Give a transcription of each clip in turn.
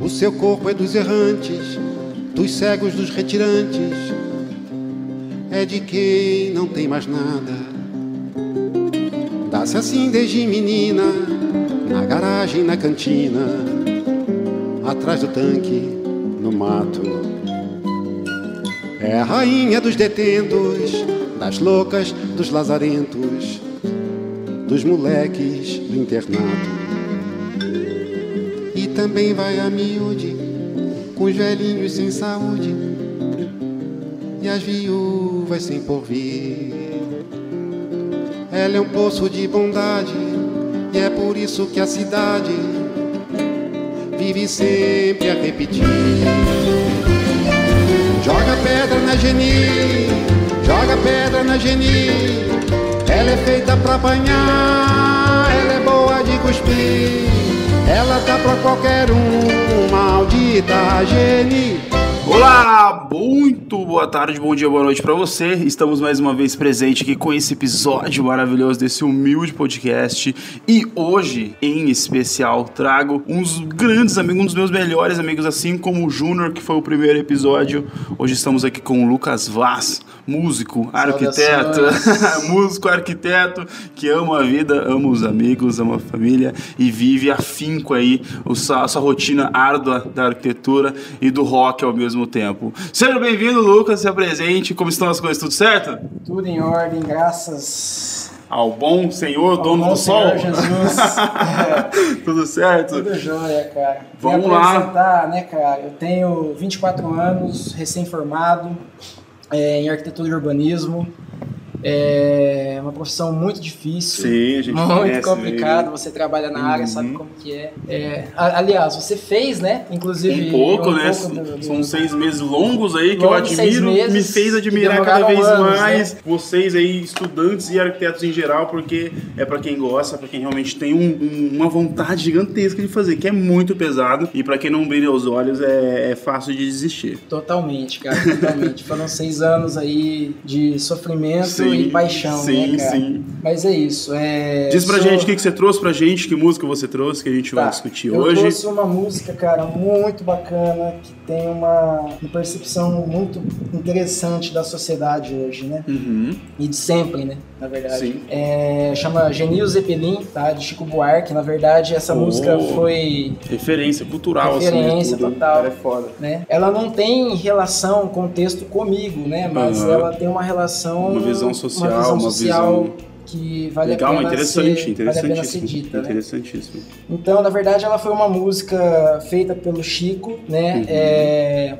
O seu corpo é dos errantes, dos cegos, dos retirantes. É de quem não tem mais nada. Dá-se assim desde menina, na garagem, na cantina, atrás do tanque, no mato. É a rainha dos detentos, das loucas, dos lazarentos, dos moleques do internato. Também vai a miúde, com os velhinhos sem saúde, e as viúvas sem porvir. Ela é um poço de bondade, e é por isso que a cidade vive sempre a repetir. Joga pedra na Geni, joga pedra na Geni. Ela é feita pra apanhar, ela é boa de cuspir. Ela tá pra qualquer um, maldita Geni. Olá, muito boa tarde, bom dia, boa noite para você. Estamos mais uma vez presente aqui com esse episódio maravilhoso desse humilde podcast e hoje, em especial, trago uns grandes amigos, um dos meus melhores amigos, assim como o Júnior, que foi o primeiro episódio. Hoje estamos aqui com o Lucas Vaz, músico, arquiteto, músico, arquiteto, que ama a vida, ama os amigos, ama a família e vive afinco aí a sua rotina árdua da arquitetura e do rock ao mesmo tempo. Seja bem-vindo, Lucas, se apresente. Como estão as coisas? Tudo certo? Tudo em ordem, graças ao bom Senhor, ao dono bom do sol. Senhor Jesus. É, Tudo certo? tudo jóia, cara. Vamos lá. apresentar, né, cara? Eu tenho 24 anos, recém-formado é, em arquitetura e urbanismo. É uma profissão muito difícil. Sim, a gente muito complicado, né? você trabalha na área, Uhum. sabe como que é. É, aliás, você fez, né? Inclusive Um pouco, um né? pouco do- São seis meses longos aí que Longos eu seis admiro, meses me fez admirar cada vez anos, né? mais vocês aí, estudantes e arquitetos em geral, porque é pra quem gosta, pra quem realmente tem um- um- uma vontade gigantesca de fazer, que é muito pesado e pra quem não brilha os olhos é, é fácil de desistir. Totalmente, cara, totalmente. Foram seis anos aí de sofrimento e paixão, sim, né, cara? sim. Mas é isso. É... Diz pra sou- gente o que, que você trouxe pra gente, que música você trouxe, que a gente Tá, vai discutir eu hoje. trouxe uma música, cara, muito bacana, que tem uma, uma percepção muito interessante da sociedade hoje, né? Uhum. E de sempre, né? Na verdade. Sim. É, chama Genil Zeppelin, tá? De Chico Buarque. Na verdade, essa Oh. música foi Referência cultural, Referência acima de tudo. total. Cara, é foda. né? Ela não tem relação com o texto comigo, né? Mas Aham. ela tem uma relação. Uma visão social, uma visão uma social visão- que vale Legal, a pena interessante, ser, vale a pena ser interessantíssimo. dita, né? interessantíssimo. Então, na verdade, ela foi uma música feita pelo Chico, né? Uhum. É,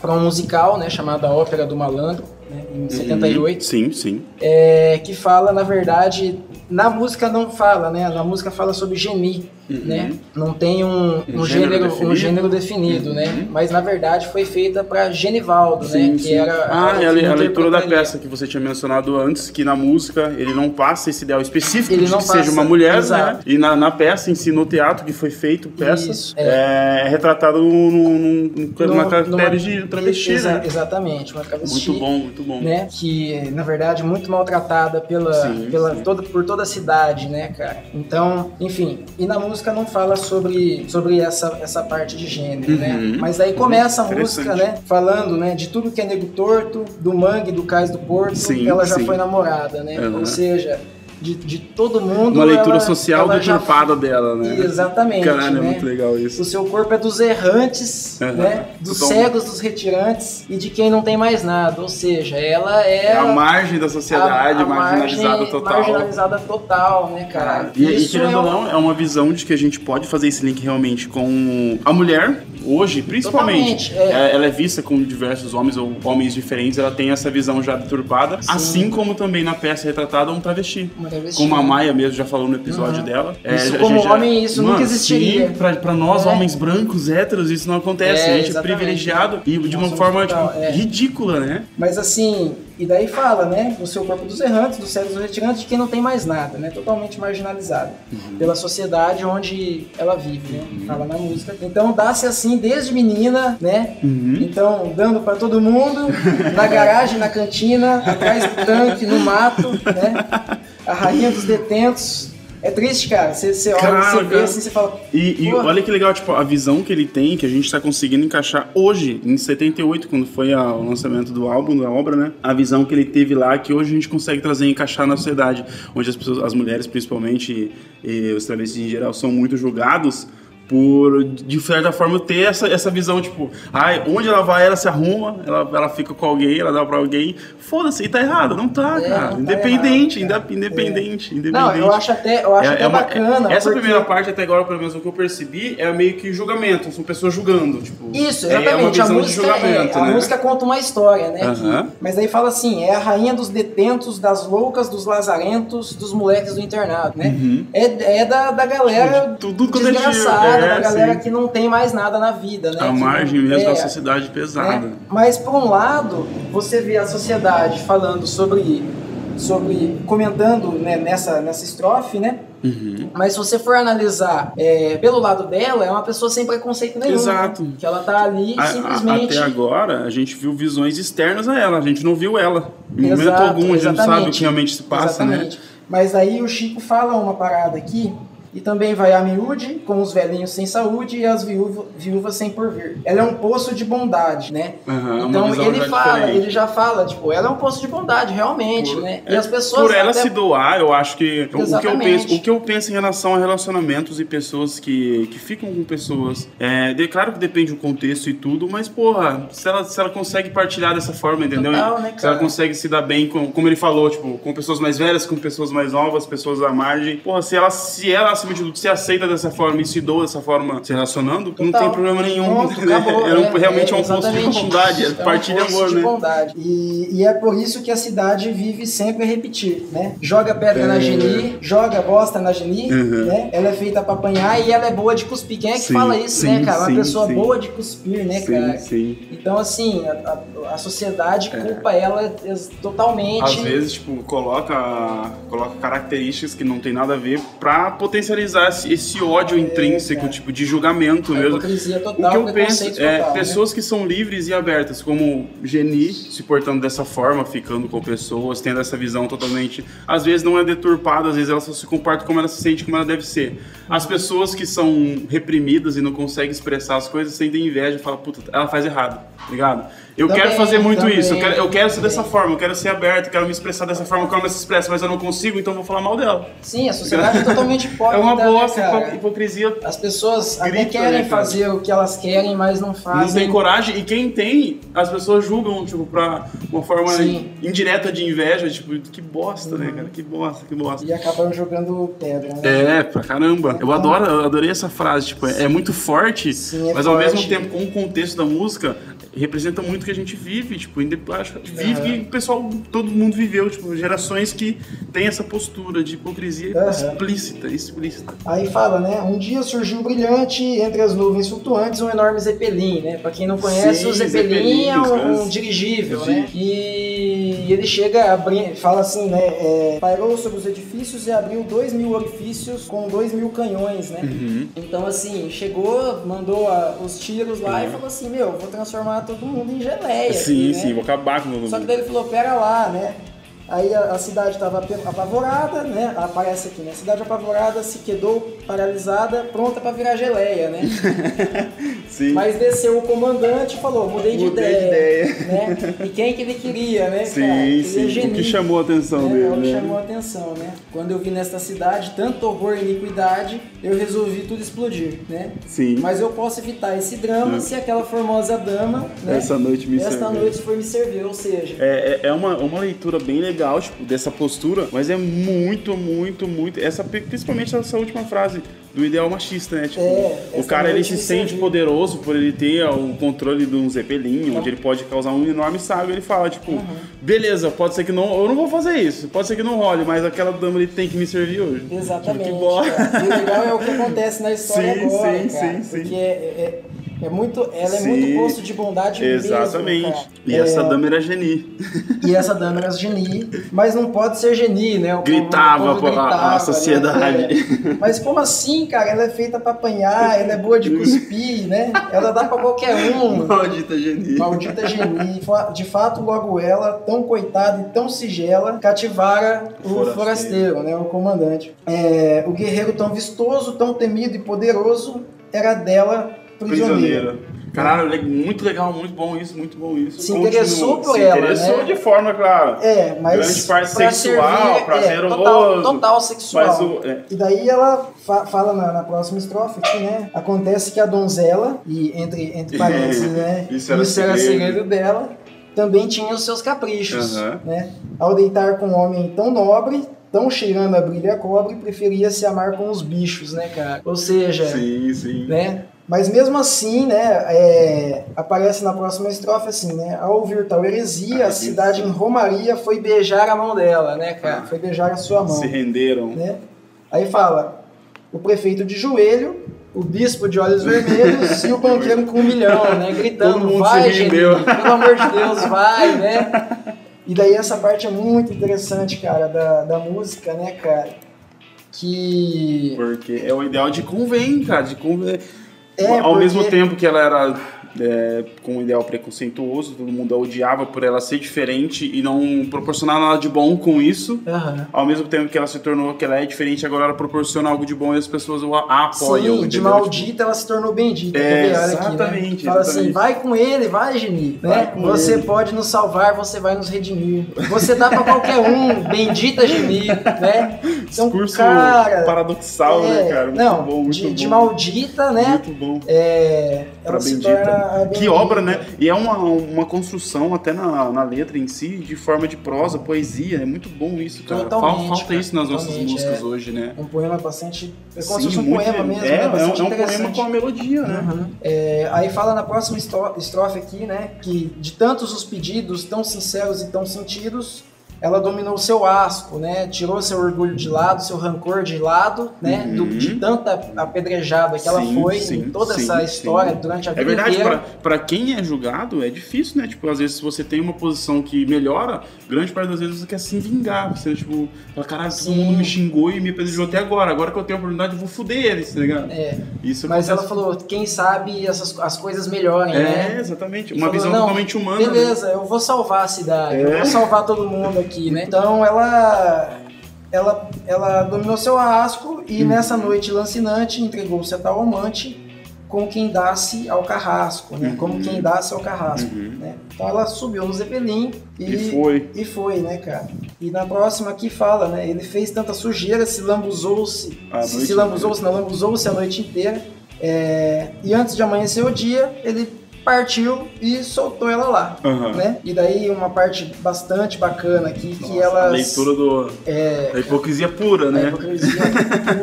para um musical, né? Chamado A Ópera do Malandro, né? Em 78 Sim, sim. é, que fala, na verdade, na música não fala, né? Na música fala sobre geni, Uhum. né? Não tem um, Um um gênero definido. um gênero definido, Uhum. né? Mas na verdade foi feita para Genivaldo, Sim, né? sim. Que era ah, é a, que a leitura da peça que você tinha mencionado antes, que na música ele não passa esse ideal específico Ele de não que seja passa, uma mulher, né? exato. E na, na peça em si, no teatro que foi feito, peça, Isso, é. é retratado num, num, num, numa No- caractere numa- de travesti, Exa- né? Exatamente, uma travesti. Muito bom, muito bom. Né, que na verdade é muito maltratada pela, Sim, pela sim. Toda, por toda a cidade, né, cara? Então, enfim, e na música não fala sobre, sobre essa, essa parte de gênero, né? Uhum. Mas aí começa a Interessante. música, né, falando, né, de tudo que é nego torto, do mangue, do cais do porto, ela já foi namorada, né? Uhum. Ou seja, de, de todo mundo. Uma leitura ela- social ela já- deturpada dela, né? Exatamente. Caralho, é né? muito legal isso. O seu corpo é dos errantes, Uhum. né? Dos Totalmente. cegos, dos retirantes e de quem não tem mais nada. Ou seja, ela é, É a margem da sociedade, a- a marginalizada margem- total. Marginalizada total, né, cara? E, e querendo é ou não, é uma visão de que a gente pode fazer esse link realmente com a mulher, hoje, principalmente. É. É, Ela é vista com diversos homens ou homens diferentes, ela tem essa visão já deturpada, Sim. assim como também na peça retratada um travesti. uma travesti. Como a Maia mesmo já falou no episódio Uhum. dela. Isso a como já- homem, isso nunca existiria. Sim, pra, pra nós, É. homens brancos, héteros, isso não acontece. É, a gente é privilegiado e de uma forma tipo, é. ridícula, né? Mas assim, e daí fala, né? O seu corpo dos errantes, dos cegos dos retirantes, de quem não tem mais nada, né? Totalmente marginalizado Uhum. pela sociedade onde ela vive, né? Fala na música. Então dá-se assim desde menina, né? Uhum. Então, dando pra todo mundo, na garagem, na cantina, atrás do tanque, no mato, né? A rainha dos detentos, É triste, cara. Você, você olha, Cara, você vê cara. assim, você fala. E, e olha que legal, tipo, a visão que ele tem, que a gente tá conseguindo encaixar hoje, em 78, quando foi a- o lançamento do álbum, da obra, né? A visão que ele teve lá, que hoje a gente consegue trazer e encaixar na sociedade, onde as pessoas, as mulheres principalmente, e os travestis em geral, são muito julgados por, de certa forma, ter essa, essa visão, tipo, ai, onde ela vai, ela se arruma, ela, ela fica com alguém, ela dá pra alguém, foda-se, e tá errado, não tá, É, cara. não tá independente, errado, cara. indep- independente, independente. Não, eu acho até, eu acho É- até é uma- bacana. Essa porque- primeira parte, até agora, pelo menos o que eu percebi, é meio que julgamento. São pessoas julgando. Tipo, Isso, é- exatamente. É uma visão a música, é, a né? música conta uma história, né? Aham. que- mas aí fala assim: é a rainha dos detentos, das loucas, dos lazarentos, dos moleques do internado, né? É, é da, da galera Uhum. Tudo- é desgraçada, tipo, é, da galera sim. que não tem mais nada na vida, né? A Que margem não- mesmo é, da sociedade pesada. né? Mas por um lado, você vê a sociedade falando sobre, sobre comentando né, nessa, nessa estrofe, né? Uhum. Mas se você for analisar é, pelo lado dela, é uma pessoa sem preconceito nenhum. Exato. né? Que ela tá ali A- a- simplesmente. até agora, a gente viu visões externas a ela. A gente não viu ela. Em momento Exato, algum, a gente não sabe o que realmente se passa, né? Exatamente. Mas aí o Chico fala uma parada aqui. E também vai a miúde, com os velhinhos sem saúde e as viúva, viúvas sem porvir. Ela é um poço de bondade, né? Uma então ele fala, diferente. ele já fala, tipo, ela é um poço de bondade, realmente, Por- né? é, E as pessoas. Por ela até- se doar, eu acho que. O que, eu penso, o que eu penso em relação a relacionamentos e pessoas que, que ficam com pessoas. É, de- claro que depende do contexto e tudo, mas, porra, se ela, se ela consegue partilhar dessa forma, entendeu? Total, né, se ela consegue se dar bem, com, como ele falou, tipo, com pessoas mais velhas, com pessoas mais novas, pessoas à margem. Porra, se ela, se ela acima de tudo, se aceita dessa forma e se doa dessa forma se relacionando, não Total. tem problema nenhum. Pronto, entendeu? acabou, É um- né? realmente é um poço de bondade, é É um partilha poço amor, de né? bondade. E, e é por isso que a cidade vive sempre a repetir, né? Joga pedra na É. Geni, joga bosta na Geni, Uhum. né? Ela é feita pra apanhar e ela é boa de cuspir. Quem é que Sim, fala isso, sim, né, cara? sim, Uma pessoa sim. boa de cuspir, né, cara? Então, assim, a, a- a sociedade culpa ela totalmente. Às vezes, tipo, coloca, coloca características que não tem nada a ver pra potencializar esse, esse ódio intrínseco, tipo, de julgamento a mesmo. hipocrisia O total, que eu penso é total, né? pessoas que são livres e abertas, como Geni, se portando dessa forma, ficando com pessoas, tendo essa visão totalmente. Às vezes não é deturpada, às vezes ela só se comporta como ela se sente, como ela deve ser. As pessoas que são reprimidas e não conseguem expressar as coisas sentem inveja e falam, puta, ela faz errado, tá ligado? Eu Também, quero fazer muito também, isso, eu quero, eu quero ser dessa forma, eu quero ser aberto, eu quero me expressar dessa forma como ela se expressa, mas eu não consigo, então eu vou falar mal dela. Sim, a sociedade é totalmente É hipócrita. uma né, bosta, hipo- hipocrisia As pessoas até Grita, querem né, fazer o que elas querem, mas não Não fazem. tem coragem, e quem tem, as pessoas julgam, tipo, pra uma forma Sim. indireta de inveja, tipo, que bosta, né, cara? Que bosta, que bosta. E acabam jogando pedra, né? É, pra caramba. Eu adoro, eu adorei essa frase, tipo, é, é muito forte, Sim, é mas ao forte. mesmo tempo, com o contexto da música, representa muito que a gente vive, tipo, acho vive que o pessoal, todo mundo viveu, tipo, gerações que tem essa postura de hipocrisia Aham. explícita, explícita. Aí fala, né? Um dia surgiu brilhante entre as nuvens flutuantes um enorme Zeppelin, né? Pra quem não conhece, Sim, o Zeppelin Zeppelin, é um, caras- dirigível, Sim. né? E ele chega, abri... fala assim, né? é, Pairou sobre os edifícios e abriu dois mil orifícios com dois mil canhões, né? Uhum. Então, assim, chegou, mandou a- os tiros lá e falou assim: Meu, vou transformar todo mundo em geleia. Sim, aqui, né? sim, vou acabar com todo Só que mundo. daí ele falou, pera lá, né? Aí a, a cidade estava apavorada, né? Aparece aqui, né? A cidade apavorada se quedou paralisada, pronta para virar geleia, né? Sim. Mas desceu o comandante e falou, mudei de Mudei de ideia, né? E quem que ele queria, né, Sim, cara? Queria sim. O que chamou a atenção né? dele, É o que né? chamou a atenção, né? Quando eu vi nesta cidade tanto horror e iniquidade, eu resolvi tudo explodir, né? Sim. Mas eu posso evitar esse drama Hum. se aquela formosa dama, né? Essa noite me Esta serviu. noite foi me servir, ou seja, É, é- é uma, uma leitura bem legal, tipo, dessa postura, mas é muito, muito, muito. Essa, principalmente essa última frase do ideal machista, né? Tipo, É, o cara ele se sente poderoso por ele ter o controle de um zeppelin, onde ele pode causar um enorme sábio. Ele fala, tipo, Uhum. beleza, pode ser que não. Eu não vou fazer isso, pode ser que não role, mas aquela dama ele tem que me servir hoje. Exatamente. Tipo, que cara. E o legal é o que acontece na história Sim, agora, sim, cara. sim, sim. Porque é, é- É muito, ela é Sim. muito posto de bondade Exatamente. mesmo, e É, essa dama era geni. E essa dama era geni, mas não pode ser geni, né? O Gritava o povo a gritava, sociedade. né? É. Mas como assim, cara? Ela é feita pra apanhar, ela é boa de cuspir, né? Ela dá pra qualquer um. Maldita geni. Maldita geni. De fato, logo ela, tão coitada e tão sigela, cativara o Forasteiro. forasteiro, né? O comandante. É, o guerreiro tão vistoso, tão temido e poderoso, era dela prisioneiro. Prisioneira. Caralho, muito legal, muito bom isso, muito bom isso. Se interessou por Se ela, interessou né? de forma, claro. É, mas. Grande parte pra sexual, servir, é, prazeroso. total, total sexual. Mas o. é, E daí ela fa- fala na, na próxima estrofe aqui, né? Acontece que a donzela, e entre, entre parênteses, né? Isso era segredo. segredo. dela, também tinha os seus caprichos, Aham. né? Ao deitar com um homem tão nobre, tão cheirando a brilha cobre, preferia se amar com os bichos, né, cara? Ou seja, sim, sim. né? Mas mesmo assim, né, é, aparece na próxima estrofe assim, né? Ao ouvir tal heresia, Ah, a cidade em Romaria foi beijar a mão dela, né, cara? Foi beijar a sua mão Se renderam. né? Aí fala, o prefeito de joelho, o bispo de olhos vermelhos e o banqueiro com um milhão, né? Gritando, vai, se rendeu." Geni, pelo amor de Deus, vai, né? E daí essa parte é muito interessante, cara, da, da música, né, cara? Que... Porque é o ideal de convém, cara, de convém. É, Ao porque- mesmo tempo que ela era é, com um ideal preconceituoso, todo mundo a odiava por ela ser diferente e não proporcionar nada de bom com isso. Aham. Ao mesmo tempo que ela se tornou que ela é diferente, agora ela proporciona algo de bom e as pessoas a- apoiam. Sim, de maldita ela se tornou bendita. É? Olha aqui, né? exatamente, Fala exatamente. assim, vai com ele, vai, Geni. Né? Você ele. pode nos salvar, você vai nos redimir. Você dá pra qualquer um, bendita Geni, né? Então, Discurso cara, paradoxal, é, né, cara? Muito não, bom, muito de, bom. de maldita, né? Muito bom. É, ela Pra se bendita. torna a Que bendita. obra, né? E é uma, uma construção até na, na letra em si, de forma de prosa, poesia. É muito bom isso, cara. Totalmente, Fal- Falta cara, isso nas nossas totalmente, músicas é. hoje, né? Um poema bastante. É como se Sim, fosse um poema mesmo, é, né? é Bastante é um poema interessante. com a melodia, né? Uhum. É, aí fala na próxima estro- estrofe aqui, né, que de tantos os pedidos tão sinceros e tão sentidos, ela dominou seu asco, né, tirou seu orgulho de lado, seu rancor de lado, né, Uhum. do- de tanta apedrejada que ela Sim, foi sim, em toda sim, essa história durante a vida É verdade, pra quem é julgado, é difícil, né? Tipo, às vezes se você tem uma posição que melhora, grande parte das vezes você quer se vingar. Você, tipo, fala, caralho, todo mundo me xingou e me apedrejou até agora. Agora que eu tenho a oportunidade, eu vou foder eles, tá ligado? É, Isso mas ela falou, quem sabe essas, as coisas melhorem, É, né? exatamente. E Uma falou, visão "Não, totalmente humana. né? Beleza, eu vou salvar a cidade, eu É. vou salvar todo mundo aqui, né? Então ela ela, ela dominou seu arrasco e Uhum. nessa noite lancinante entregou-se a tal amante com quem dá-se ao carrasco, né? Uhum. Como quem dá-se ao carrasco, Uhum. né? Então ela subiu no Zeppelin e, E foi. e foi, né, cara? E na próxima aqui fala, né? Ele fez tanta sujeira, se lambuzou-se, se, se lambuzou-se, não, lambuzou-se a noite inteira. É, e antes de amanhecer o dia, ele partiu e soltou ela lá, Aham. né? E daí uma parte bastante bacana aqui, que Nossa, elas... A leitura do, É, da hipocrisia pura, a né? hipocrisia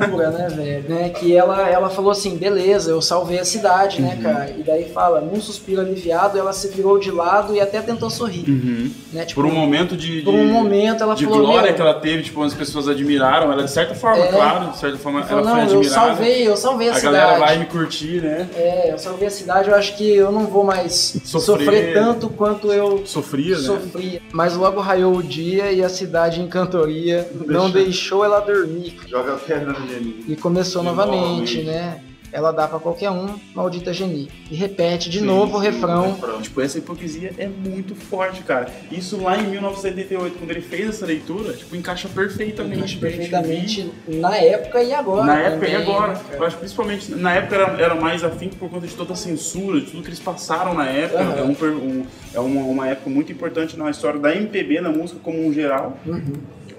pura, né, velho? Né? Que ela, ela falou assim, beleza, eu salvei a cidade, Uhum. né, cara? E daí fala, num suspiro aliviado, ela se virou de lado e até tentou sorrir, Uhum. né? Tipo, Por um momento de, por um momento ela de falou, glória que ela teve, tipo, as pessoas admiraram ela de certa forma, É. claro, de certa forma ela ela falou, foi não, eu admirada. salvei, eu salvei a, a cidade. galera vai me curtir, né? É, eu salvei a cidade, eu acho que eu não vou mais Sofrer. sofrer, tanto quanto eu Sofria, né? sofria. Mas logo raiou o dia e a cidade em cantoria não deixou ela dormir. Joga a pedra no. E começou novamente, novamente. né? Ela dá pra qualquer um, maldita Geni. E repete de Sim, novo o sim, refrão. Tipo, essa hipocrisia é muito forte, cara. Isso lá em 1988, quando ele fez essa leitura, tipo, encaixa perfeitamente. gente Perfeitamente na época e agora. Na época e também, agora. né, cara? Eu acho que principalmente na época era, era mais afim por conta de toda a censura, de tudo que eles passaram na época. Aham. É, um um- é uma, uma época muito importante na história da MPB, na música como um geral. Uhum.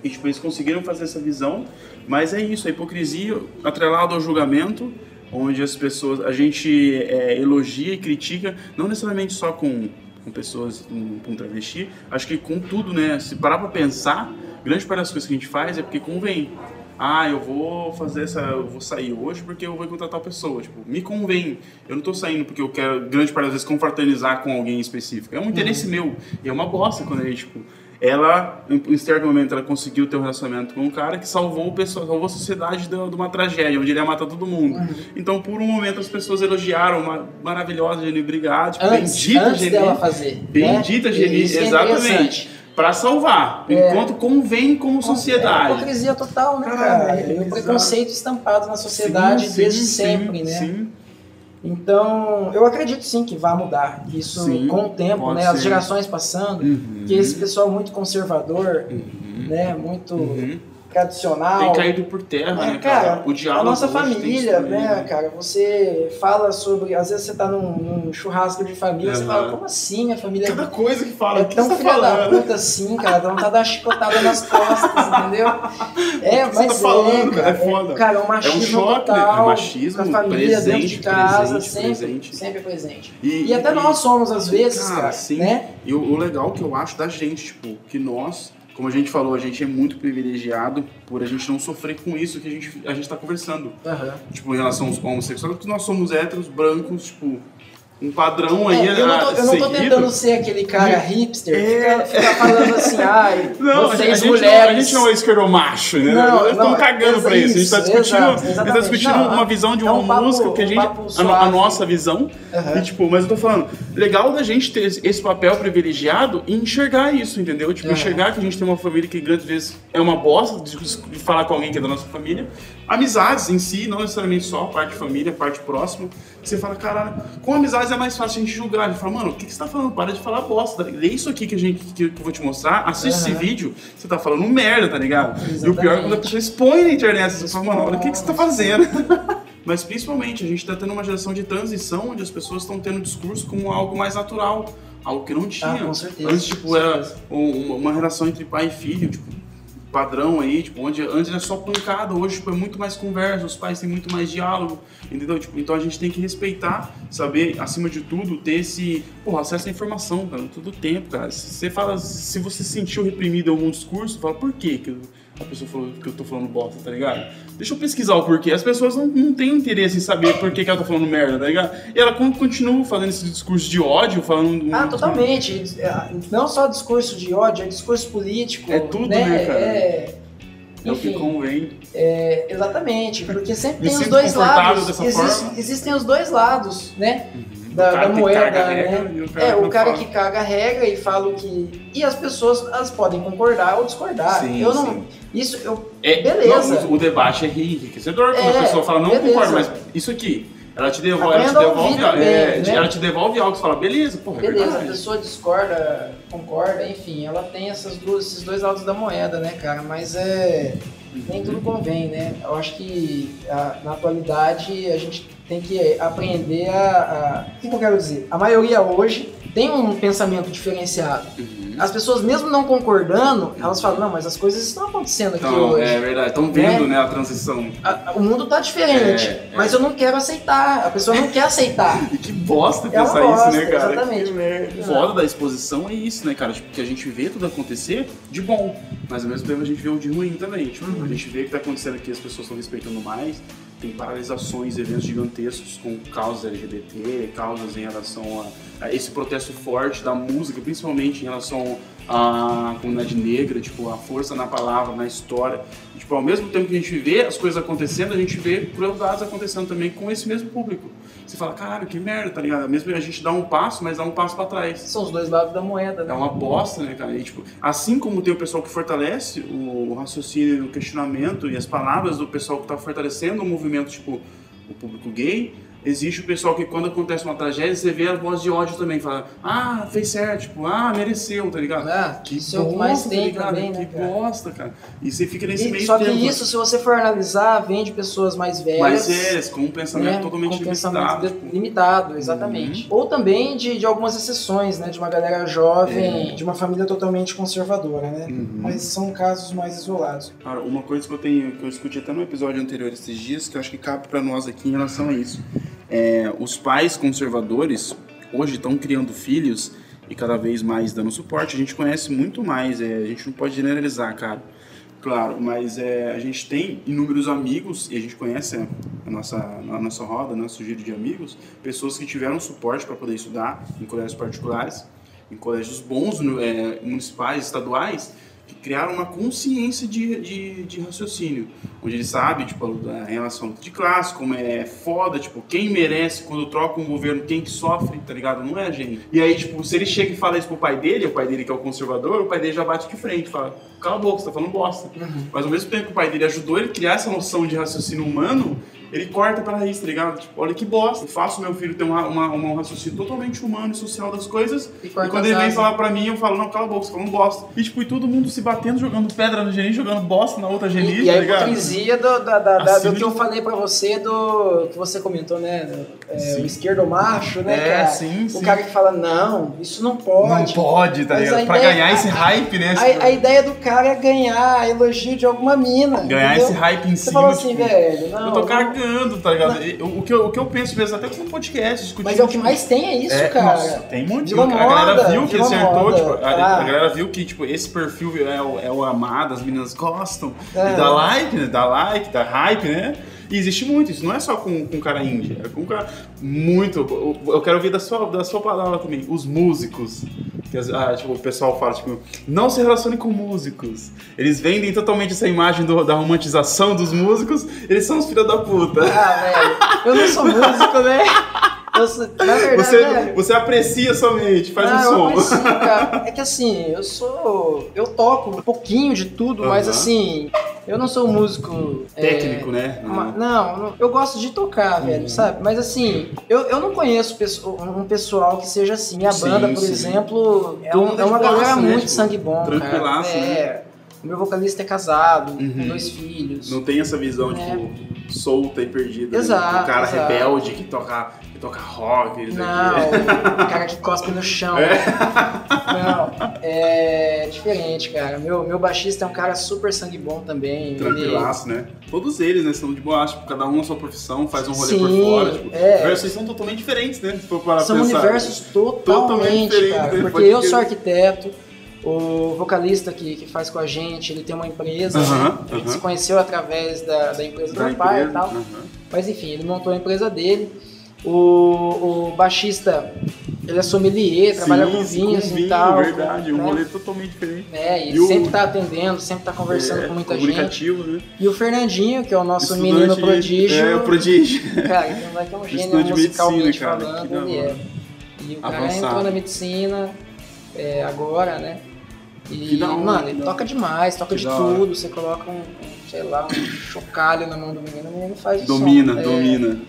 E tipo, eles conseguiram fazer essa visão, mas é isso, a hipocrisia atrelada ao julgamento, onde as pessoas, a gente é, elogia e critica, não necessariamente só com, com pessoas com, com travesti, acho que com tudo, né? Se parar pra pensar, grande parte das coisas que a gente faz é porque convém. Ah, eu vou fazer essa. Eu vou sair hoje porque eu vou encontrar tal pessoa. Tipo, me convém. Eu não tô saindo porque eu quero, grande parte das vezes, confraternizar com alguém específico. É um interesse meu. E é uma bosta quando a gente, tipo. Ela, em certo momento, ela conseguiu ter um relacionamento com um cara que salvou o pessoal, salvou a sociedade de, uma tragédia, onde ele ia matar todo mundo. Uhum. Então, por um momento, as pessoas elogiaram uma maravilhosa Geni Brigade, Antes, bendita antes Geni. dela fazer. Bendita né? Geni, é exatamente. interessante. Pra salvar, É. enquanto convém como É sociedade. hipocrisia total, né, Caralho, cara? E o preconceito estampado na sociedade Sim, desde sim, sempre, sim, né? Sim. Então, eu acredito sim que vai mudar isso Sim, com o tempo, né? As ser. gerações passando, Uhum. que esse pessoal muito conservador, Uhum. né? Muito Uhum. Tradicional. Tem caído por terra, É, né, cara, O diálogo a nossa família, também, né, cara, você fala sobre. Às vezes você tá num, num churrasco de família, você fala, como assim minha família Cada coisa que fala, é que tão tá filha da falando? puta assim, cara, dá vontade uma chicotada nas costas, entendeu? É, O que você mas tá falando, é, cara, é foda. cara, o machismo, choque, né? total, É machismo a família dentro presente, de casa, presente, sempre, presente. sempre presente. E, E até nós somos, às vezes, Cara, cara, sim. né? E o, o legal que eu acho da gente, tipo, que nós, como a gente falou, a gente é muito privilegiado por a gente não sofrer com isso que a gente, a gente tá conversando. Aham. Tipo, em relação aos homossexuais, porque nós somos héteros, brancos, tipo, um padrão aí É, eu não tô, a- eu não tô tentando ser aquele cara hipster, É. fica, fica falando assim, ai, Não, a gente, vocês a gente mulheres... não, a gente não é esquerdomacho, né? Não, Nós estamos cagando pra isso. A gente tá isso, discutindo, exato, a tá discutindo Não, uma visão de é uma um papo- música que a gente. A, a nossa visão. Aham. E, tipo, mas eu tô falando, legal da gente ter esse- papel privilegiado e enxergar isso, entendeu? Tipo, enxergar que a gente tem uma família que grandes vezes é uma bosta de, de falar com alguém que é da nossa família. Amizades em si, não necessariamente só parte de família, parte próxima. Que você fala, caralho, com amizades é mais fácil a gente julgar. A gente fala, mano, o que, que você tá falando? Para de falar bosta. Lê isso aqui que, a gente, que, que eu vou te mostrar, assiste esse Aham. vídeo, você tá falando merda, tá ligado? E o pior é quando a Exatamente. pessoa expõe na internet, você fala, mano, olha o que, que você tá fazendo. Mas principalmente, a gente está tendo uma geração de transição onde as pessoas estão tendo discurso como algo mais natural, algo que não tinha. Ah, com certeza, Antes, tipo, era um- uma, uma relação entre pai e filho, tipo, padrão aí, tipo, onde antes era só pancada, hoje tipo, é muito mais conversa, os pais têm muito mais diálogo, entendeu? Tipo, então a gente tem que respeitar, saber, acima de tudo, ter esse, porra, acesso à informação, cara, todo tempo, cara. Se você fala, se você se sentiu reprimido em algum discurso, fala, por quê a pessoa falou que eu tô falando bosta, tá ligado? Deixa eu pesquisar o porquê. As pessoas não, não têm interesse em saber por que, que ela tá falando merda, tá ligado? E ela con- continua fazendo esse discurso de ódio, falando... um- Ah, totalmente. É, Não só discurso de ódio, é discurso político. É tudo, né, cara? É... É o que Enfim, convém. é, exatamente, porque sempre Me tem os dois lados. Existe- existem os dois lados, né? O Da, cara da que moeda, caga a regra né? o cara É, que o cara fala. que caga a regra e fala o que. E as pessoas elas podem concordar ou discordar. Sim, eu não. sim. Isso, eu. É, Beleza. não, o, o debate é enriquecedor quando É, a pessoa fala, não beleza. concordo, mas isso aqui, ela te devolve, ela te a devolve, ouvir é, né? ela te devolve algo, você fala, beleza, porra, é Beleza, a verdade. pessoa discorda, concorda, enfim, ela tem essas duas, esses dois lados da moeda, né, cara? Mas é. Nem tudo convém, né? Eu acho que a- na atualidade a gente tem que aprender a, a. O que eu quero dizer? A maioria hoje tem um pensamento diferenciado. Uhum. As pessoas, mesmo não concordando, elas falam, não, mas as coisas estão acontecendo aqui Então, hoje. é verdade, estão vendo, né, a transição. A- o mundo tá diferente, É, mas eu não quero aceitar. A pessoa não quer aceitar. E que bosta É pensar bosta, isso, né, cara? exatamente. Que. O foda da exposição é isso, né, cara? Tipo, que a gente vê tudo acontecer de bom, mas ao mesmo tempo a gente vê o de ruim também. Tipo, Uhum. a gente vê que tá acontecendo aqui, as pessoas estão respeitando mais, tem paralisações, eventos gigantescos com causas LGBT, causas em relação a, a esse protesto forte da música, principalmente em relação à comunidade negra, tipo, a força na palavra, na história. E, tipo, ao mesmo tempo que a gente vê as coisas acontecendo, a gente vê crueldades acontecendo também com esse mesmo público. Você fala, caralho, que merda, tá ligado? Mesmo a gente dá um passo, mas dá um passo pra trás. São os dois lados da moeda, É né? uma bosta, né, cara? E, tipo, assim como tem o pessoal que fortalece o raciocínio, o questionamento e as palavras do pessoal que tá fortalecendo o movimento, tipo, o público gay, existe o pessoal que quando acontece uma tragédia, você vê a voz de ódio também, fala, ah, fez certo, tipo, ah, mereceu, tá ligado? Ah, isso é o que mais tá tem ligado? também, né, Que cara? bosta, cara. E você fica nesse E- meio só que tempo. isso, se você for analisar, vem de pessoas mais velhas. Mas é, com um pensamento né, totalmente com pensamento limitado. de- tipo, limitado, exatamente. Ou também de, de algumas exceções, né? De uma galera jovem, É. de uma família totalmente conservadora, né? Uhum. Mas são casos mais isolados. Cara, uma coisa que eu tenho, que eu discuti até no episódio anterior esses dias, que eu acho que cabe pra nós aqui em relação a isso. É, os pais conservadores hoje estão criando filhos e cada vez mais dando suporte. A gente conhece muito mais, é, a gente não pode generalizar, cara. Claro, mas é, a gente tem inúmeros amigos e a gente conhece a, nossa, a nossa roda, nosso giro de amigos, pessoas que tiveram suporte para poder estudar em colégios particulares em colégios bons, é, municipais, estaduais, criaram uma consciência de, de, de raciocínio, onde ele sabe, tipo, da relação de classe, como é foda, tipo, quem merece quando troca um governo, quem que sofre, tá ligado? Não é a gente. E aí, tipo, se ele chega e fala isso pro pai dele, o pai dele que é o conservador, o pai dele já bate de frente, fala, cala a boca, você tá falando bosta. Mas ao mesmo tempo que o pai dele ajudou ele a criar essa noção de raciocínio humano, ele corta pra raiz, tá ligado? Tipo, olha que bosta. Eu faço meu filho ter uma, uma, uma- um raciocínio totalmente humano e social das coisas. E E, quando ele vem falar pra mim, eu falo, não, cala a boca, você falando bosta. E tipo, e todo mundo se batendo, jogando pedra no Geni, jogando bosta na outra Geni, E, e tá a ligado? hipocrisia do, da, da- Acima do que eu falei pra você, do que você comentou, né? é, o esquerdo macho, né, É, cara? sim, o sim. cara que fala, não, isso não pode. Não pode, tá ligado? a Pra ideia- ganhar esse a- hype, né? A, a ideia do cara é ganhar elogio de alguma mina. ganhar entendeu? esse hype em Você cima, fala assim, tipo, velho, não. eu tô não- tá ligado? E O, o que eu, o que eu penso mesmo, até com um podcast, discutindo. Mas é o que tipo, mais tem, é isso, É, cara. nossa, tem muito. Virou a galera moda, viu que acertou, moda. tipo, a, Ah. a galera viu que tipo, esse perfil é o, é o amado, as meninas gostam, É. e dá like, né? Dá like, dá hype, né? E existe muito, isso não é só com, com cara índia, é com cara muito. Eu, quero ouvir da sua, da sua palavra também, os músicos. Que ah, tipo, o pessoal fala, tipo, não se relacione com músicos. Eles vendem totalmente essa imagem do- da romantização dos músicos, eles são os filhos da puta. Ah, velho, eu não sou músico, né? Sou, na verdade, Você, velho, você aprecia somente, faz ah, um som. aprecio, cara. É que assim, eu sou. Eu toco um pouquinho de tudo, mas Aham. assim, eu não sou um músico. é, Técnico, né? uma- não, não, eu gosto de tocar, velho, Uhum. sabe? Mas assim, eu, eu não conheço um pessoal que seja assim. Minha Sim, banda, por sim. exemplo, é, um- mundo é uma galera né? muito Tipo, sangue bom, cara. tranquilaço, É. né? O meu vocalista é casado, Uhum. dois filhos. Não tem essa visão, É. tipo, solta e perdida. né? Exato, O cara exato. rebelde que toca, que toca rock. isso Não, aqui. o cara que cospe no chão. É. Não, é diferente, cara. Meu, meu baixista é um cara super sangue bom também. Ele- Tranquilaço, né? Todos eles, né? São de boa, tipo, cada um na sua profissão, faz um rolê Sim, por fora. Tipo, é. Vocês são totalmente diferentes, né? São pensar. universos totalmente, Totalmente diferentes, cara. né? Porque Pode eu sou arquiteto, o vocalista que, que faz com a gente, ele tem uma empresa, Aham, né? A gente aham. se conheceu através da, da empresa do Da meu pai e tal. aham. Mas enfim, ele montou a empresa dele. O, o baixista, ele é sommelier, trabalha Sim, com sim, vinhos com e tal. verdade. Um né? rolê totalmente diferente. É, e, E o- sempre tá atendendo, sempre tá conversando É, com muita gente. né? E o Fernandinho, que é o nosso Estudante menino de- prodígio. É, o prodígio. Cara, ele moleque é um gênio Estudante musicalmente medicina, cara, falando, ele é. E o cara Avançado. entrou na medicina é, agora, né? E, mano, ele da toca demais, toca Que de tudo. Você coloca um, sei lá, um chocalho na mão do menino, o menino faz Domina, som. É, domina.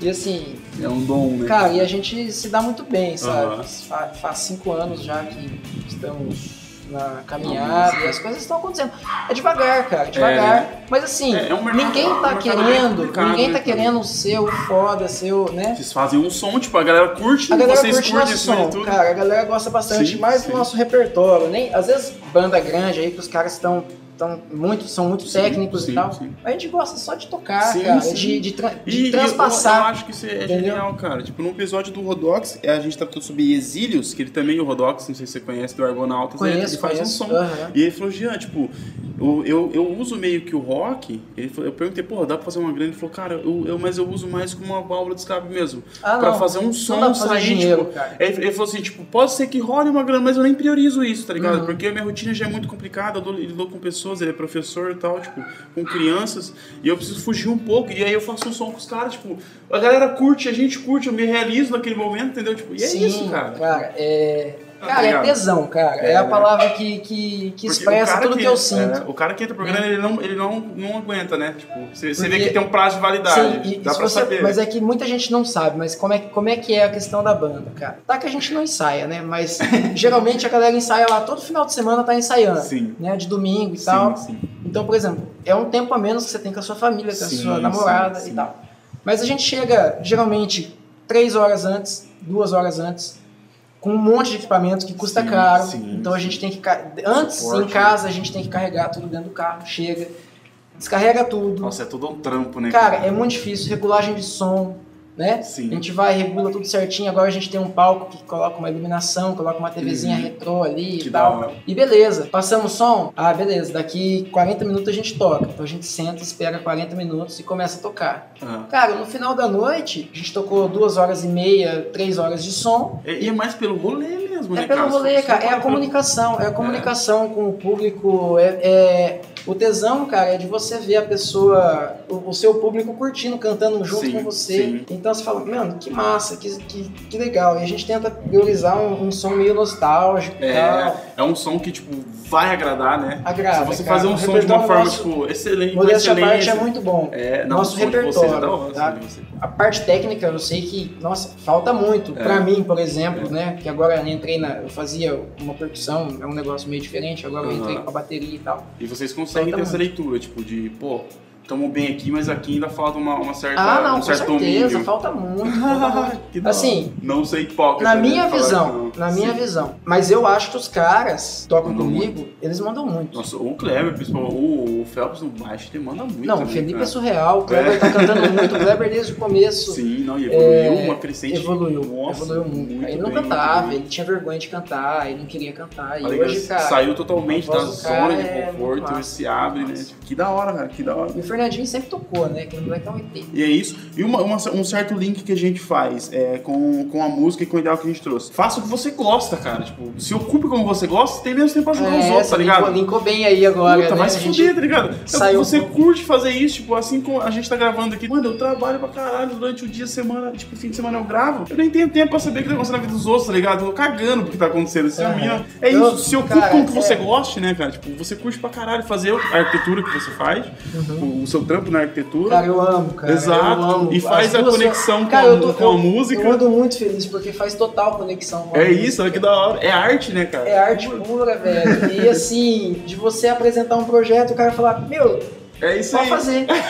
E assim, É um dom, né? cara, e a gente se dá muito bem, sabe? Aham. Fa- Faz cinco anos já que estamos na caminhada e as coisas estão acontecendo. É devagar, cara, devagar. Mas assim, É, é um mercado- ninguém é um tá bem querendo, ninguém né, tá cara? querendo ser o foda, ser o, né? Vocês fazem um som, tipo, a galera curte, A galera vocês curte curtem de som, tudo. cara. A galera gosta bastante Sim, mais sim. do nosso repertório. Nem, às vezes, banda grande aí, que os caras estão tão muito, são muito Sim, técnicos sim, e tal. sim. A gente gosta só de tocar, cara. De, de, tra- de E, e eu, eu transpassar. acho que isso é Entendeu? genial, cara. Tipo, no episódio do Rodox, a gente tratou sobre Exílios, que ele também, o Rodox, não sei se você conhece, do Argonautas, Conheço, ele faz conheço. um som. Aham. E ele falou, Jean, tipo, eu, eu, eu uso meio que o rock. Ele falou- eu perguntei, pô, dá pra fazer uma grana? Ele falou, cara, eu, eu- mas eu uso mais como uma válvula de escape mesmo. Ah, pra não. fazer um som, sair, dinheiro, tipo. Ele, ele falou assim, tipo, pode ser que role uma grana, mas eu nem priorizo isso, tá ligado? Uhum. Porque a minha rotina já é muito complicada, eu dou- eu lido com pessoas, ele é professor e tal, tipo, com crianças, e eu preciso fugir um pouco, e aí eu faço um som com os caras, tipo, a galera curte, a gente curte, eu me realizo naquele momento, entendeu? Tipo, e é Sim, isso, cara. é. Cara, é tesão, cara. É, É, a né? palavra que, que, que expressa tudo que, eu sinto. é, o cara que entra pro grana, ele, não, ele não, não aguenta, né? Tipo, você, você vê que tem um prazo de validade. Sim, e- dá pra você- saber. mas é que muita gente não sabe, mas como é, que- como é que é a questão da banda, cara? Tá que a gente não ensaia, né? Mas geralmente a galera ensaia lá, todo final de semana tá ensaiando. Sim. Né? De domingo e tal. Sim, sim. Então, por exemplo, é um tempo a menos que você tem com a sua família, com a Sim, sua namorada sim, e sim. tal. Mas a gente chega geralmente três horas antes, duas horas antes, com um monte de equipamento que custa Sim, caro. sim, então a gente tem que. Antes, Suporte, em casa, a gente tem que carregar tudo dentro do carro. Chega, descarrega tudo. Nossa, é todo um trampo, né? Cara, é muito difícil. Regulagem de som. Né? Sim. A gente vai, regula tudo certinho. Agora a gente tem um palco que coloca uma iluminação, coloca uma TVzinha Uhum. retrô ali Que e tal. hora. E beleza, passamos som? Ah, beleza, daqui 40 minutos a gente toca. Então a gente senta, espera 40 minutos e começa a tocar. Aham. Cara, no final da noite, a gente tocou duas horas e meia, três horas de som. É, e é mais pelo rolê mesmo, né, É pelo cara? rolê, cara. É a comunicação. É a comunicação com o público. É, é- O tesão, cara, é de você ver a pessoa, o, o seu público curtindo, cantando junto Sim, com você. sim. Então você fala, mano, que massa, que, que, que legal. E a gente tenta priorizar um, um som meio nostálgico e tal. É, é um som que, tipo, vai agradar, né? Agrada, Se você cara. fazer um som de uma repertório forma, nosso- tipo, excelente, Modéstia parte é muito bom. É, não, Nosso o som de vocês é da repertório, hora, tá? A parte técnica eu sei que, nossa, falta muito. É. Pra mim, por exemplo, né? Que agora eu entrei na. Eu fazia uma percussão, é um negócio meio diferente, agora eu Aham. entrei com a bateria e tal. E vocês conseguem Falta ter essa leitura, tipo, de, pô, estamos bem aqui, mas aqui ainda falta uma, uma certa, Ah, não, um com certo certeza, domínio. falta muito. falta muito. Que da hora. Assim, não sei hipócrita. na né, minha visão, na minha Sim. visão. Mas eu acho que os caras tocam Mandam comigo, eles mandam muito. Nossa, o Kleber, principalmente, o, o Phelps no baixo, ele manda muito. não, o também, Felipe é cara. surreal, o Kleber É. tá cantando muito, o Kleber desde o começo. Sim, não, e evoluiu É, uma crescente. Evoluiu, Nossa, evoluiu muito. Ele não bem, cantava, muito ele tinha vergonha de cantar, ele não queria cantar. E Olha, hoje, cara. saiu totalmente da zona de é conforto muito e massa, se abre, né? Que da hora, cara, que da hora. O Fernandinho sempre tocou, né? Que o moleque é um ET. E é isso. E uma- uma- um certo link que a gente faz é, com, com a música e com o ideal que a gente trouxe. Faça o que você gosta, cara. Tipo, se ocupe como você gosta, tem menos tempo pra ajudar os outros, É, tá ligado? linkou, linkou bem aí agora. Puta, né? vai se fuder, tá ligado? saiu- Você curte fazer isso, tipo, assim como a gente tá gravando aqui. Mano, eu trabalho pra caralho durante o dia, semana, tipo, fim de semana eu gravo. Eu nem tenho tempo pra saber o que tá acontecendo na vida dos outros, tá ligado? Eu tô cagando pro que tá acontecendo. Assim, a Aham. minha- É Eu- isso, se ocupe com o que você é. goste, né, cara? Tipo, você curte pra caralho fazer a arquitetura que você faz, o, o seu trampo na arquitetura. Cara, eu amo, cara. Exato. Eu amo. E faz a conexão com Cara, a- tô- com a música. Eu ando muito feliz porque faz total conexão com a É música. isso, olha que da hora. É arte, né, cara? É arte pura, velho. E assim, de você apresentar um projeto o cara falar, meu, É isso pode aí. fazer. Mas,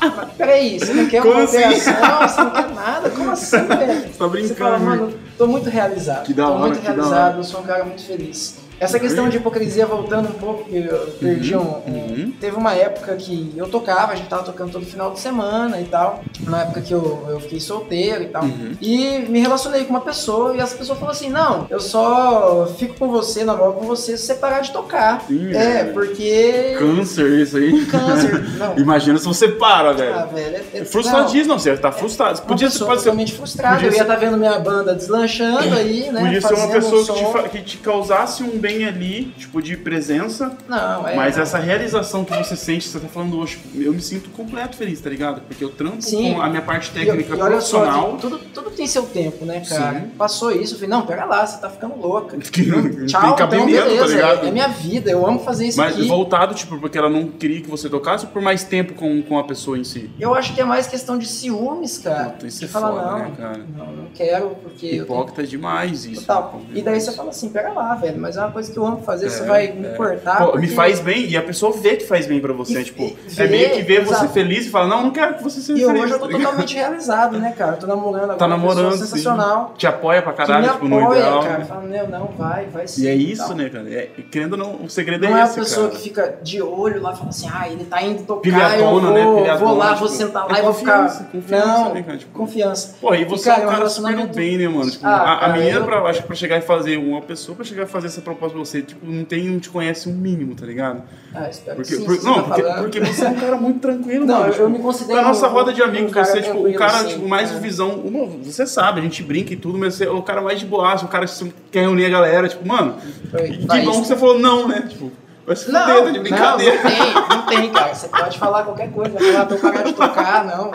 Peraí, você não quer uma assim? operação? Você não quer nada? Como assim, velho? Você tá brincando, Você fala, mano, tô muito realizado. Que da tô hora, muito que da realizado, eu sou um cara muito feliz. Essa questão de hipocrisia, voltando um pouco, que eu perdi um, um- uhum. Teve uma época que eu tocava, a gente tava tocando todo final de semana e tal. Uma época que eu, eu fiquei solteiro e tal. Uhum. E me relacionei com uma pessoa e essa pessoa falou assim: Não, eu só fico com você, namoro com você se você parar de tocar. Sim, é, velho. porque. Câncer, isso aí. Câncer. Não. Imagina se você para, velho. Ah, velho. É, é, É frustradíssimo, não, você tá frustrado. Uma Podia ser, pessoa pode ser, totalmente frustrada. podia Eu ia ser- estar vendo minha banda deslanchando aí, né? podia ser uma pessoa um que, te, que te causasse um bem ali, tipo, de presença, Não, é. mas essa realização que você sente, você tá falando hoje, eu me sinto completo feliz, tá ligado? Porque eu trampo Sim. com a minha parte E- técnica e só, profissional. tudo, tudo tem seu tempo, né, cara? Sim. Passou isso, eu falei, não, pera lá, você tá ficando louca. Não- Tchau, tem então tá beleza, ligado? é, é minha vida, eu amo fazer isso Mas aqui. voltado, tipo, porque ela não queria que você tocasse por mais tempo com, com a pessoa em si? Eu acho que é mais questão de ciúmes, cara. Puta, isso de é falar, foda, não, né, cara? não, não quero, porque tenho Hipócrita é demais isso. Total. E daí você fala assim, pera lá, velho, mas é uma coisa que eu amo fazer, você É, vai me é. cortar. Pô, porque- me faz bem e a pessoa vê que faz bem pra você. E- tipo, e é meio que ver vê, você feliz e fala, não, não quero que você seja E feliz. hoje eu tô tá ligado? totalmente realizado, né, cara? Eu tô namorando agora Tá namorando, sensacional. Te apoia pra caralho, que tipo, me no apoia, ideal. cara. né? Fala, meu, não, vai, vai sim. E é e isso, tal. né, cara? É, querendo ou não, o segredo Não é é a esse, pessoa cara. que fica de olho lá e fala assim, ah, ele tá indo tocar, Pilhadona, eu vou, né? vou lá, tipo, vou sentar lá é e vou ficar... confiança, confiança, não, né? Tipo, confiança. Pô, e você cara, é é um cara super bem, né, mano? Tipo, Ah, a, a menina, acho que pra chegar e fazer, uma pessoa pra chegar e fazer essa proposta pra você, tipo, não tem, não te conhece um mínimo, tá ligado? Ah, espero Porque, que sim, por- não, tá porque, porque você é um cara muito tranquilo, Não, mano. eu- tipo, eu me considero Da nossa um- roda de um amigos, cara você, tipo, o cara, assim, tipo, mais é. visão. uma- você sabe, a gente brinca e tudo, mas você é o cara mais de boaço, o cara que quer reunir a galera, tipo, mano, Foi, que bom que você falou não, né? Tipo, vai se Não, fuder, tá de não, brincadeira. não tem, não tem, cara. Você pode falar qualquer coisa, vai falar eu parar de tocar, não.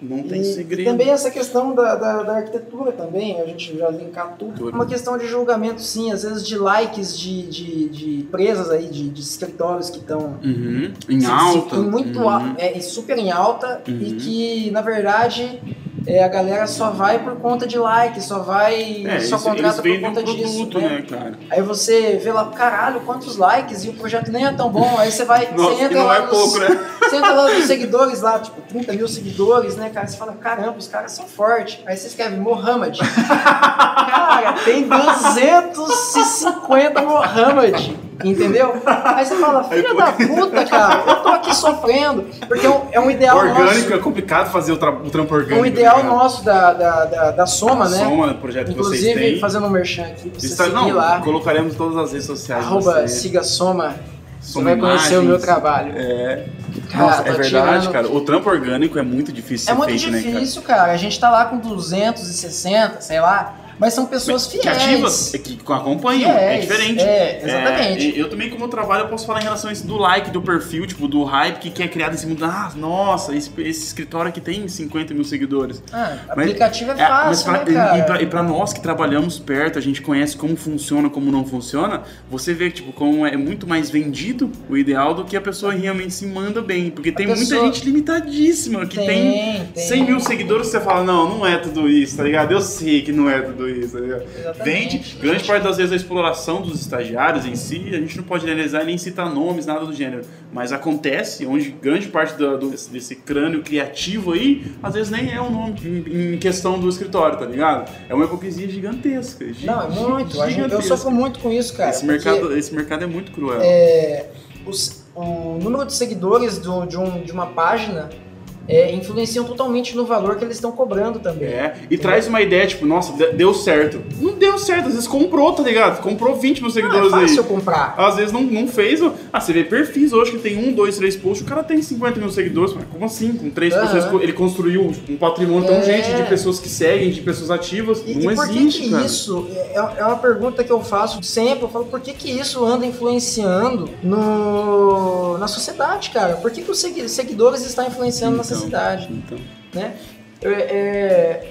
Não, tem E segredo. também essa questão da, da, da arquitetura também, a gente já linkar tudo. Tudo. Uma questão de julgamento, sim, às vezes de likes de, de, de empresas aí, de, de escritórios que estão Uhum. Em se- se- alta. em muito uhum. al- é, super em alta e Uhum. que, na verdade, é, a galera só vai por conta de like, só vai, É, só contrata por conta produto, disso. né, cara? Aí você vê lá, caralho, quantos likes e o projeto nem é tão bom. Aí você vai, Nossa, você entra não lá é nos, pouco, né? Você entra lá nos seguidores lá, tipo, 30 mil seguidores, né, cara? Você fala, caramba, os caras são fortes. Aí você escreve Mohamed. cara, tem 250 Mohamed. Entendeu? Aí você fala, filha da puta, cara, eu tô aqui sofrendo. Porque é um, é um ideal Orgânico nosso. é complicado fazer o, tra- o trampo É orgânico. um ideal ligado? nosso da, da, da, da Soma, né? Soma, projeto que vocês Inclusive, têm. fazendo um merchan aqui pra você seguir não, lá. colocaremos em todas as redes sociais. Arroba siga Soma. Você vai conhecer o meu trabalho. É. Cara, Nossa, tá é verdade, tirando- cara. O trampo orgânico é muito difícil É ser muito feito, né, cara? difícil, cara. A gente tá lá com 260, sei lá. Mas são pessoas que fiéis. ativas, é que acompanham, é Fiéis, diferente. é, exatamente. É, eu também, como eu trabalho, eu posso falar em relação a isso do like, do perfil, tipo, do hype que, que é criado em cima do. Ah, nossa, esse, esse escritório aqui tem 50 mil seguidores. Ah, Mas- aplicativo é, É, fácil, pra, né, e- cara? e, pra, e pra nós que trabalhamos perto, a gente conhece como funciona, como não funciona, você vê tipo, como é muito mais vendido o ideal do que a pessoa realmente se manda bem. Porque tem muita pessoa- gente limitadíssima que tem, Tem, tem. 100 mil seguidores você fala, não, não é tudo isso, tá ligado? Eu sei que não é tudo isso, tá? Exatamente. Vende, grande parte das vezes a exploração dos estagiários em si, a gente não pode analisar nem citar nomes, nada do gênero. Mas acontece, onde grande parte do, do- desse, crânio criativo aí, às vezes nem é o nome em, em questão do escritório, tá ligado? É uma hipocrisia gigantesca. gi- Não, é muito. A gente- eu gigantesca. sofro muito com isso, cara. esse, mercado, esse mercado é muito cruel. os- o número de seguidores do- de, um- de uma página é, influenciam totalmente no valor que eles estão cobrando também. É, e traz uma ideia, tipo, nossa, de- deu certo. Não deu certo, às vezes comprou, tá ligado? Comprou 20 mil é seguidores aí. fácil eu comprar. Às vezes não, não fez. Ah, você vê perfis hoje que tem um, dois, três posts, o cara tem 50 mil seguidores. Mas como assim? Com três Aham. pessoas, ele construiu um patrimônio tão É. gente de pessoas que seguem, de pessoas ativas. E, não e por que existe, que cara. isso? É, é uma pergunta que eu faço sempre. Eu falo, por que, que isso anda influenciando no, na sociedade, cara? Por que, que os segui- seguidores estão influenciando na Então, sociedade? Então, Né? É, é,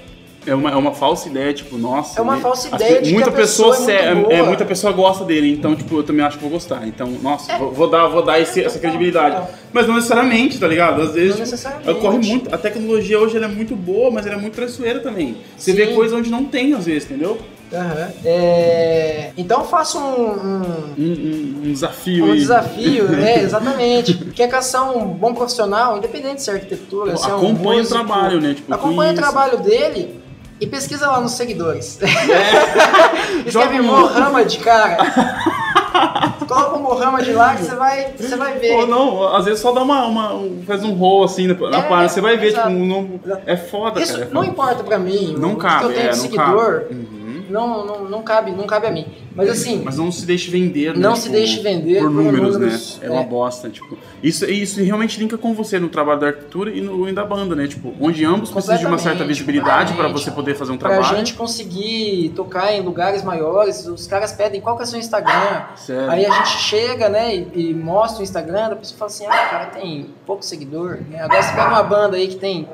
é, uma, é uma falsa ideia, tipo, nossa. É uma falsa as ideia pe- de muita a pessoa se- é é, boa. muita pessoa gosta dele, então, tipo, eu também acho que vou gostar. Então, nossa, É. vou, vou dar, vou dar esse- essa credibilidade. Mas não necessariamente, tá ligado? Às vezes, Não tipo, necessariamente. ocorre muito. A tecnologia hoje ela é muito boa, mas ela é muito traiçoeira também. Você vê Sim. coisa onde não tem, às vezes, entendeu? Aham. É, então eu faço um- um, Um, um- desafio Um aí. desafio, né? Exatamente. Quer caçar um bom profissional, independente se é arquitetura, se é um Acompanha o músico, trabalho, né? Tipo, acompanha o trabalho dele e pesquisa lá nos seguidores. Joga Escreve Mohamed, cara. Coloca o Mohamed lá que você vai, você vai ver. Pô, não, às vezes só dá uma, uma- um- faz um roll assim na, É, página, você vai ver, exato. tipo. Exato. É foda, Isso cara. é não importa pra mim. Não o cabe, que eu tenho é, de não seguidor. Uhum. Não, não, não, cabe, não cabe a mim. Mas assim, Mas não se deixe vender, né? Não se deixe vender por por números, números, né? É uma é. bosta, tipo. Isso, isso realmente linka com você no trabalho da arquitetura e no e da banda, né? Tipo, onde ambos precisam de uma certa visibilidade para você poder fazer um pra trabalho. gente conseguir tocar em lugares maiores, os caras pedem qual que é o seu Instagram. Sério. Aí a gente chega, né, e, e mostra o Instagram, a pessoa fala assim, ah, cara tem pouco seguidor. Né? Agora você pega uma banda aí que tem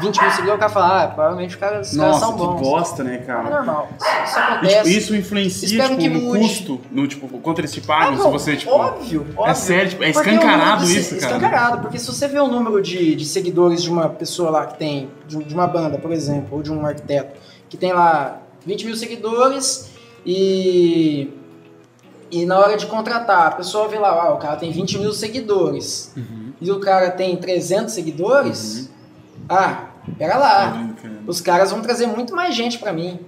20 mil seguidores, o cara fala, ah, provavelmente os caras, os caras Nossa, são que bons. bosta, né, É cara? normal, isso, isso E, tipo, acontece. isso influencia tipo, no mude. custo, no tipo, quanto eles te pagam, Ah, se você, tipo. óbvio, óbvio. sério, tipo, é escancarado isso, cara. Escancarado, porque se você vê o número de, de seguidores de uma pessoa lá que tem, de, de uma banda, por exemplo, ou de um arquiteto, que tem lá 20 mil seguidores e. E na hora de contratar, a pessoa vê lá, ah, o cara tem 20 mil seguidores Uhum. e o cara tem 300 seguidores, ah, pera lá, os caras vão trazer muito mais gente pra mim,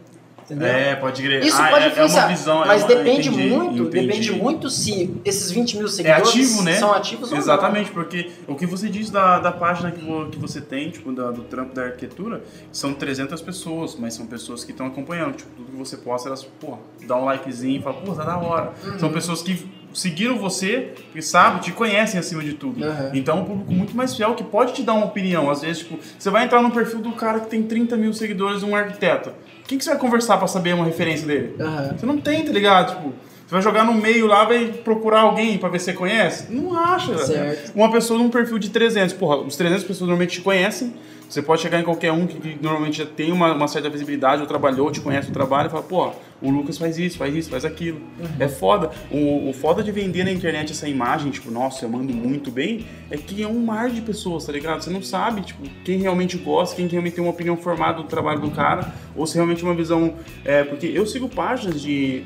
entendeu? É, pode crer. Isso Ah, pode é, é influenciar, uma visão, é mas uma- depende entendi, muito, entendi. depende muito se esses 20 mil É seguidores ativo, né? são ativos ou não. Exatamente, porque o que você diz da, da página que, que você tem, tipo, da- do trampo da arquitetura, são 300 pessoas, mas são pessoas que estão acompanhando. Tipo, tudo que você posta, elas, pô, dá um likezinho e fala, pô, tá da hora. Uhum. São pessoas que seguiram você, que sabe, te conhecem acima de tudo. Uhum. Então é um público muito mais fiel que pode te dar uma opinião. Às vezes, tipo, você vai entrar no perfil do cara que tem 30 mil seguidores, um arquiteto. Quem que você vai conversar pra saber uma referência dele? Aham. Você não tem, tá ligado? Tipo, você vai jogar no meio lá, vai procurar alguém pra ver se você conhece? Não acha. Certo. Uma pessoa num perfil de 300, porra, os 300 pessoas normalmente te conhecem. Você pode chegar em qualquer um que, que normalmente já tem uma, uma certa visibilidade, ou trabalhou, te conhece o trabalho e fala, pô, o Lucas faz isso, faz isso, faz aquilo. É foda. O, o foda de vender na internet essa imagem, tipo, nossa, eu mando muito bem, é que é um mar de pessoas, tá ligado? Você não sabe, tipo, quem realmente gosta, quem realmente tem uma opinião formada do trabalho do cara, ou se realmente uma visão. É, porque eu sigo páginas de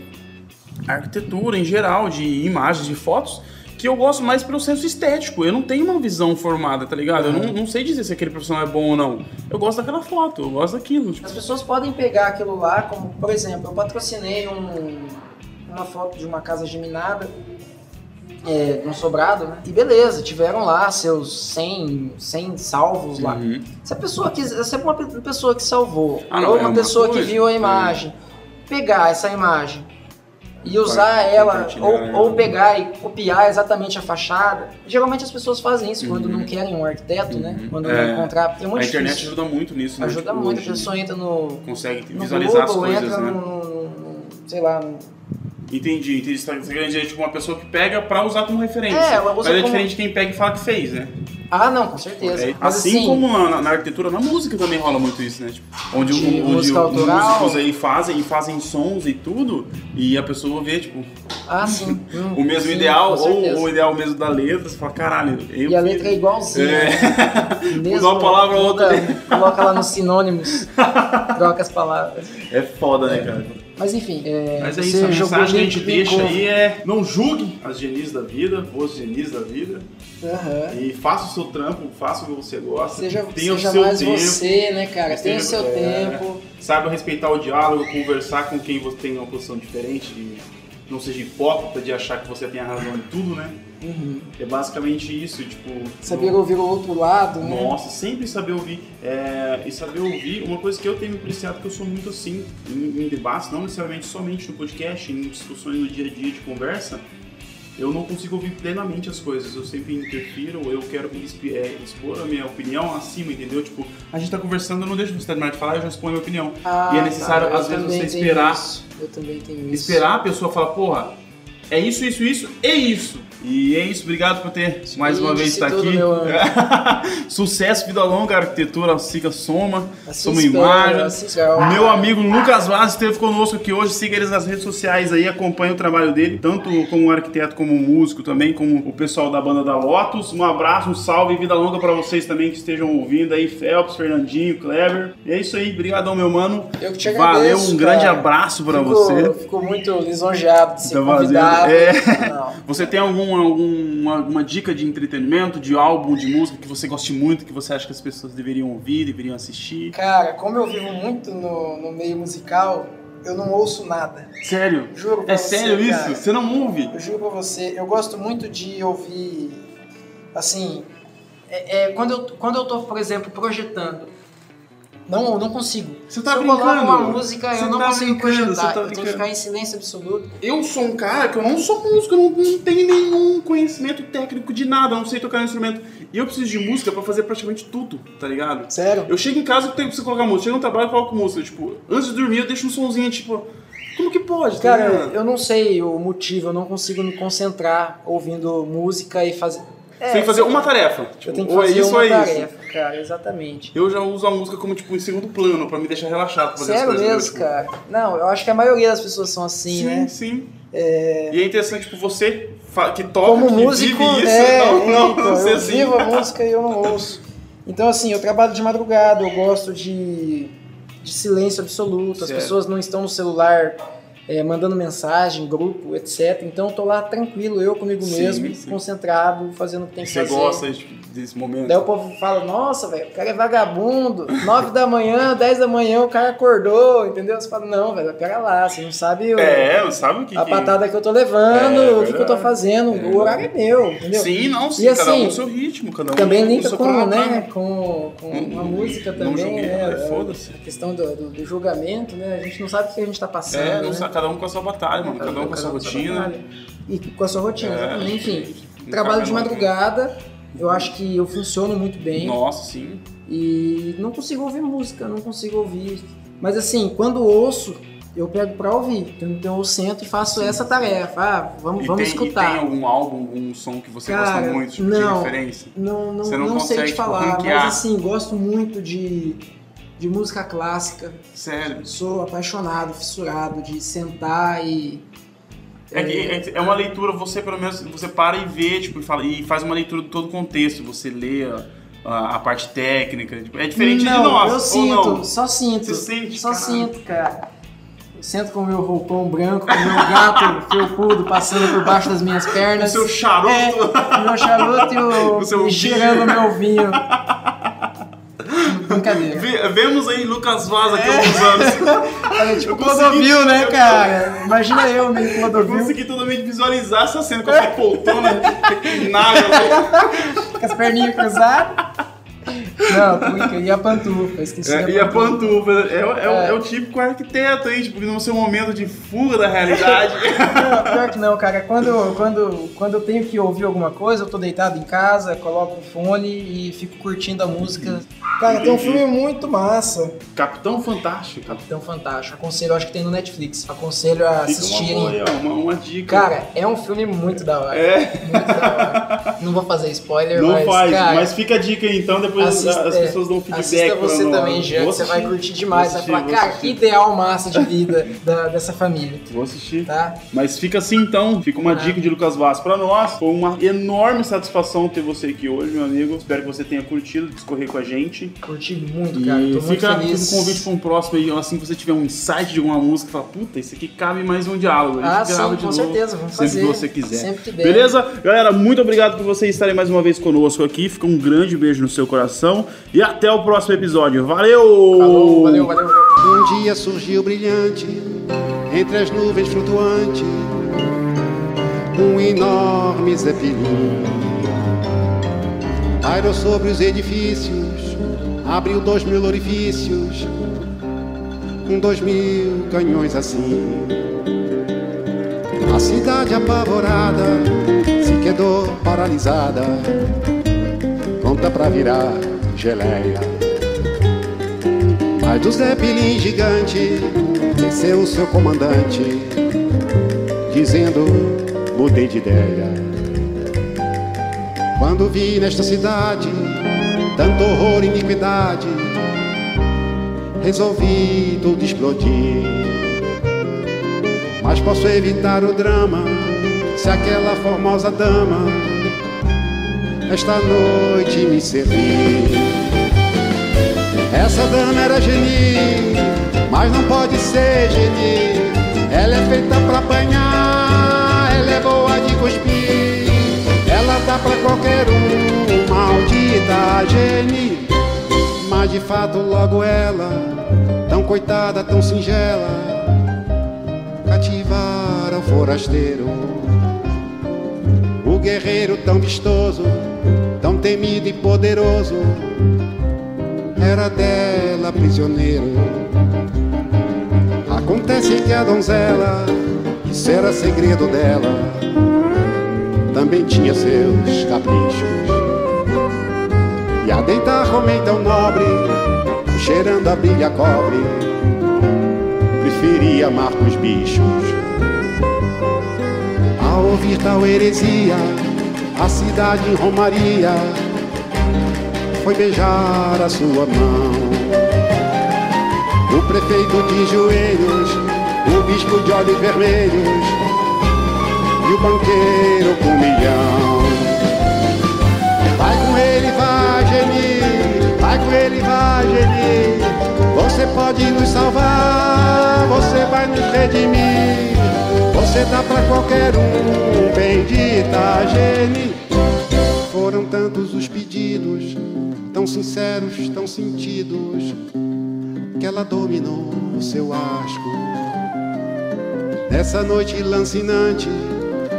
arquitetura em geral, de imagens, de fotos, que eu gosto mais pelo senso estético. Eu não tenho uma visão formada, tá ligado? Eu não, não sei dizer se aquele profissional é bom ou não. Eu gosto daquela foto, eu gosto daquilo. Tipo, As pessoas podem pegar aquilo lá, como, por exemplo, eu patrocinei um- uma foto de uma casa geminada é, no sobrado, né? E beleza, tiveram lá seus 100, 100 salvos lá. Uhum. Se a pessoa quiser, se é uma pe- pessoa que salvou, Ah, não, ou é uma uma pessoa coisa, que viu a é. imagem, pegar essa imagem e usar ela, ou, ou pegar e copiar exatamente a fachada. Geralmente as pessoas fazem isso quando Uhum. não querem um arquiteto, né? Uhum. Quando É. não encontrar, é muito A internet difícil. ajuda muito nisso, né? Ajuda Tipo, muito, a pessoa entra no, Consegue no visualizar Google, as coisas, entra né? no, sei lá, Entendi, entendi. Você tá querendo dizer, tipo, uma pessoa que pega pra usar como referência. É, ela usa Mas é como- diferente de quem pega e fala que fez, né? Ah, não, com certeza. É, assim, assim, como na, na- arquitetura, na música também rola muito isso, né? Tipo, onde De o- onde autoral. músicos aí fazem e fazem sons e tudo, e a pessoa vê, tipo, ah, sim. hum, o mesmo sim, ideal, ou o ideal mesmo da letra, você fala, caralho, eu E a letra é igualzinha. É. né? Uma palavra ou outra. Coloca lá nos sinônimos, troca as palavras. É foda, né, cara? Mas enfim, é, Mas é você isso, a mensagem que a gente deixa linkou. aí é não julgue as genis da vida, os genis da vida, Aham. e faça o seu trampo, faça o que você gosta, Seja, tenha seja o seu mais tempo, você, né, cara? Tenha o seu é. tempo. saiba respeitar o diálogo, conversar com quem você tem uma posição diferente, e não seja hipócrita de achar que você tem a razão em tudo, né? Uhum. É basicamente isso, tipo... Saber não- ouvir o outro lado, né? Nossa, sempre saber ouvir. É, e saber ouvir, uma coisa que eu tenho me apreciado que eu sou muito assim, em, em debates, não necessariamente somente no podcast, em discussões no dia a dia de conversa, eu não consigo ouvir plenamente as coisas. Eu sempre interfiro, eu quero é, expor a minha opinião acima, entendeu? Tipo, a gente tá conversando, eu não deixo você terminar de falar, eu já exponho a minha opinião. Ah, e é necessário, tá, eu às vezes, você esperar isso. Eu também tenho isso. esperar a pessoa falar, porra, é isso, isso, isso e isso. E é isso, obrigado por ter mais uma vez estar aqui. Sucesso, vida longa, arquitetura, siga Soma, Soma Imagem. Meu amigo Lucas Vaz esteve conosco aqui hoje. Siga eles nas redes sociais aí, acompanhe o trabalho dele, tanto como arquiteto, como músico também, como o pessoal da banda da Lotus. Um abraço, um salve e vida longa pra vocês também que estejam ouvindo aí, Phelps, Fernandinho, Clever. E é isso aí, obrigadão, meu mano. Eu que te Valeu, agradeço, um grande cara. abraço Fico- você. Fico muito lisonjeado de ser Tá fazendo- É. Você tem algum, alguma, alguma dica de entretenimento, de álbum, de música que você goste muito, que você acha que as pessoas deveriam ouvir, deveriam assistir? Cara, como eu vivo muito no, no meio musical, eu não ouço nada. Sério? Juro pra É você, sério isso? cara. Você não ouve? Eu juro pra você, eu gosto muito de ouvir, assim, é, é, quando, eu, quando eu tô, por exemplo, projetando, não, eu não consigo. Você tá eu brincando? uma música, Você eu não tá consigo projetar. você tá eu tenho que ficar em silêncio absoluto. Eu sou um cara que eu não sou músico, eu não, não tenho nenhum conhecimento técnico de nada, eu não sei tocar um instrumento. E eu preciso de música pra fazer praticamente tudo, tá ligado? Sério? Eu chego em casa e tenho que colocar música. Chego no trabalho e coloco música. Tipo, antes de dormir eu deixo um sonzinho, tipo, como que pode? tá Cara, ligado? eu não sei o motivo, eu não consigo me concentrar ouvindo música e fazer. Tem que fazer uma tarefa. Tipo, Eu ou é isso uma ou é isso. tarefa, cara, exatamente. Eu já uso a música como, tipo, em segundo plano, pra me deixar relaxado pra fazer Sério as mesmo, entendeu? Tipo, cara. Não, eu acho que a maioria das pessoas são assim, Sim, né? sim. E é interessante, tipo, você que toca, Como que músico, vive isso, é, não, não, então, não eu assim. vivo a música e eu não ouço. Então, assim, eu trabalho de madrugada, eu gosto de, de silêncio absoluto, as Certo. pessoas não estão no celular é, mandando mensagem, grupo, etc. Então, eu tô lá tranquilo, eu comigo Sim, mesmo, sim. concentrado, fazendo o que tem que Você fazer. gosta tipo, desse momento? Daí o povo fala, nossa, velho, o cara é vagabundo, 9 da manhã, 10 da manhã, o cara acordou, entendeu? Você fala, não, velho, pera lá, você não sabe o- É, sabe o que a que... patada que eu tô levando, É, o que, que eu tô fazendo, É o horário é meu, entendeu? Sim, não, sim, E cada um assim, no seu ritmo, cada um Também linka com, né, com, com Não- a música não também, julguei, né? né? Foda-se. A questão do, do- do julgamento, né? A gente não sabe o que a gente tá passando, É, né? Cada um com a sua batalha, mano, cada um com a sua rotina. E com a sua rotina, É, exatamente. Enfim, trabalho de não. madrugada, eu acho que eu funciono muito bem. Nossa, sim. E não consigo ouvir música, não consigo ouvir. Mas assim, quando ouço, eu pego pra ouvir. Então eu sento e faço essa tarefa. Ah, vamos, E vamos tem, escutar. E tem algum álbum, algum som que você Cara, gosta muito, tipo, não. de referência? Não, não, Você não não, sei consegue, te tipo, falar, ranquear. mas assim, gosto muito de, de música clássica. Sério. Sou apaixonado, fissurado de sentar e. É, que- é, é uma leitura, você pelo menos, você para e vê, tipo, e, fala, e faz uma leitura de todo o contexto, você lê a, a- parte técnica, tipo, é diferente não, de nós, eu ou sinto, não? só sinto. Você sente, Só sinto, cara. Eu sento com o meu roupão branco, com o meu gato felpudo passando por baixo das minhas O pernas. seu charuto, É, o meu charuto e, o, O seu e cheirando o meu vinho. Brincadeira. Ve- vemos aí Lucas Vaz aqui É. há alguns anos. É tipo Eu consegui- Clodovil, né, eu- cara? Imagina eu meio Eu Clodovil, consegui totalmente visualizar essa cena com essa poltrona assim. com as perninhas cruzadas. Não, cuica, e a pantufa, esqueci É, da e a pantufa, é, o- é, o- É. é o típico arquiteto aí, tipo, no seu momento de fuga da realidade. Não, pior que não, cara. Quando, quando, quando eu tenho que ouvir alguma coisa, eu tô deitado em casa, coloco o fone e fico curtindo a música. Cara, tem um filme muito massa. Capitão Fantástico. Capitão Fantástico. Aconselho, acho que tem no Netflix. Aconselho a uma, assistirem. boa ó, uma, uma dica. Cara, é um filme muito da hora. É. Muito da hora. Não vou fazer spoiler, Não mas. faz, cara, mas fica a dica aí então, depois assista- as é, pessoas dão feedback. Assista você também, Jean, você vai assistir, curtir demais. vou Vai falar, assistir, cara, que assistir. ideal massa de vida da- dessa família. Vou assistir. Tá? Mas fica assim então, fica uma Ah. dica de Lucas Vaz pra nós. Foi uma enorme satisfação ter você aqui hoje, meu amigo. Espero que você tenha curtido discorrer com a gente. Curti muito, E cara. Tô muito fica, feliz. fica um convite para um próximo aí, assim que você tiver um insight de alguma música, fala, puta, isso aqui cabe mais um diálogo. Ah, sim, com novo, certeza, vamos sempre fazer. que você quiser. Sempre que der. Beleza? Galera, muito obrigado por vocês estarem mais uma vez conosco aqui. Fica um grande beijo no seu coração e até o próximo episódio. Valeu! Falou, valeu, valeu. Um dia surgiu brilhante, entre as nuvens flutuante, um enorme zeppelin. Pairou sobre os edifícios, abriu dois mil orifícios, com dois mil canhões assim. A cidade apavorada se quedou paralisada, pronta pra virar geleia. Mas do Zeppelin gigante desceu o seu comandante, dizendo: mudei de ideia. Quando vi nesta cidade tanto horror e iniquidade, resolvi tudo explodir. Mas posso evitar o drama se aquela formosa dama esta noite me servir. Essa dama era geni, mas não pode ser geni. Ela é feita pra apanhar, ela é boa de cuspir. Ela dá pra qualquer um, maldita geni. Mas de fato logo ela, tão coitada, tão singela, cativara o forasteiro. O guerreiro tão vistoso, tão temido e poderoso era dela prisioneiro. Acontece que a donzela, isso era segredo dela, também tinha seus caprichos. E a deitar homem tão nobre, cheirando a brilha cobre, preferia amar os bichos. Ao ouvir tal heresia, a cidade em Romaria foi beijar a sua mão. O prefeito de joelhos, o bispo de olhos vermelhos e o banqueiro com milhão. Vai com ele, vai, Geni, vai com ele, vai, Geni. Você pode nos salvar, você vai nos redimir. Você dá pra qualquer um, bendita Geni. Foram tantos os pedidos, tão sinceros, tão sentidos, que ela dominou o seu asco. Nessa noite lancinante,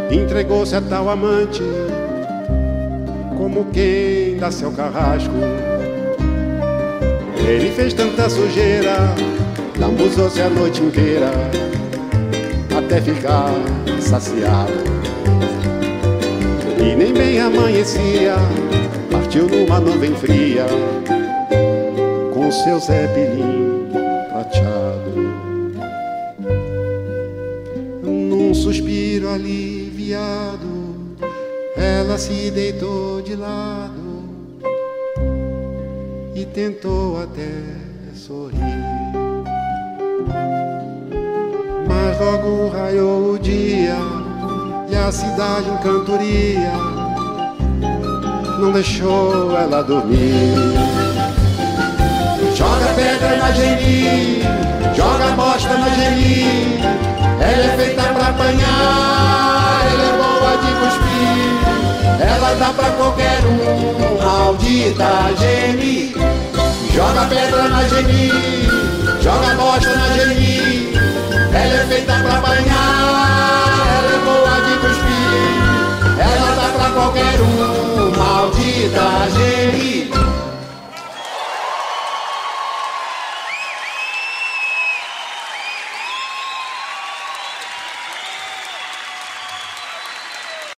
entregou-se a tal amante, como quem dá seu carrasco. Ele fez tanta sujeira, lambuzou-se a noite inteira, até ficar saciado. E nem bem amanhecia, partiu numa nuvem fria, com seu zeppelin prateado. Num suspiro aliviado, ela se deitou de lado e tentou até sorrir. Mas logo raiou o dia a cidade em cantoria não deixou ela dormir. Joga pedra na Geni, joga bosta na Geni. Ela é feita pra apanhar, ela é boa de cuspir. Ela dá pra qualquer um, maldita Geni. Joga pedra na Geni, joga bosta na Geni. Ela é feita pra banhar, qualquer um, maldita Jerry.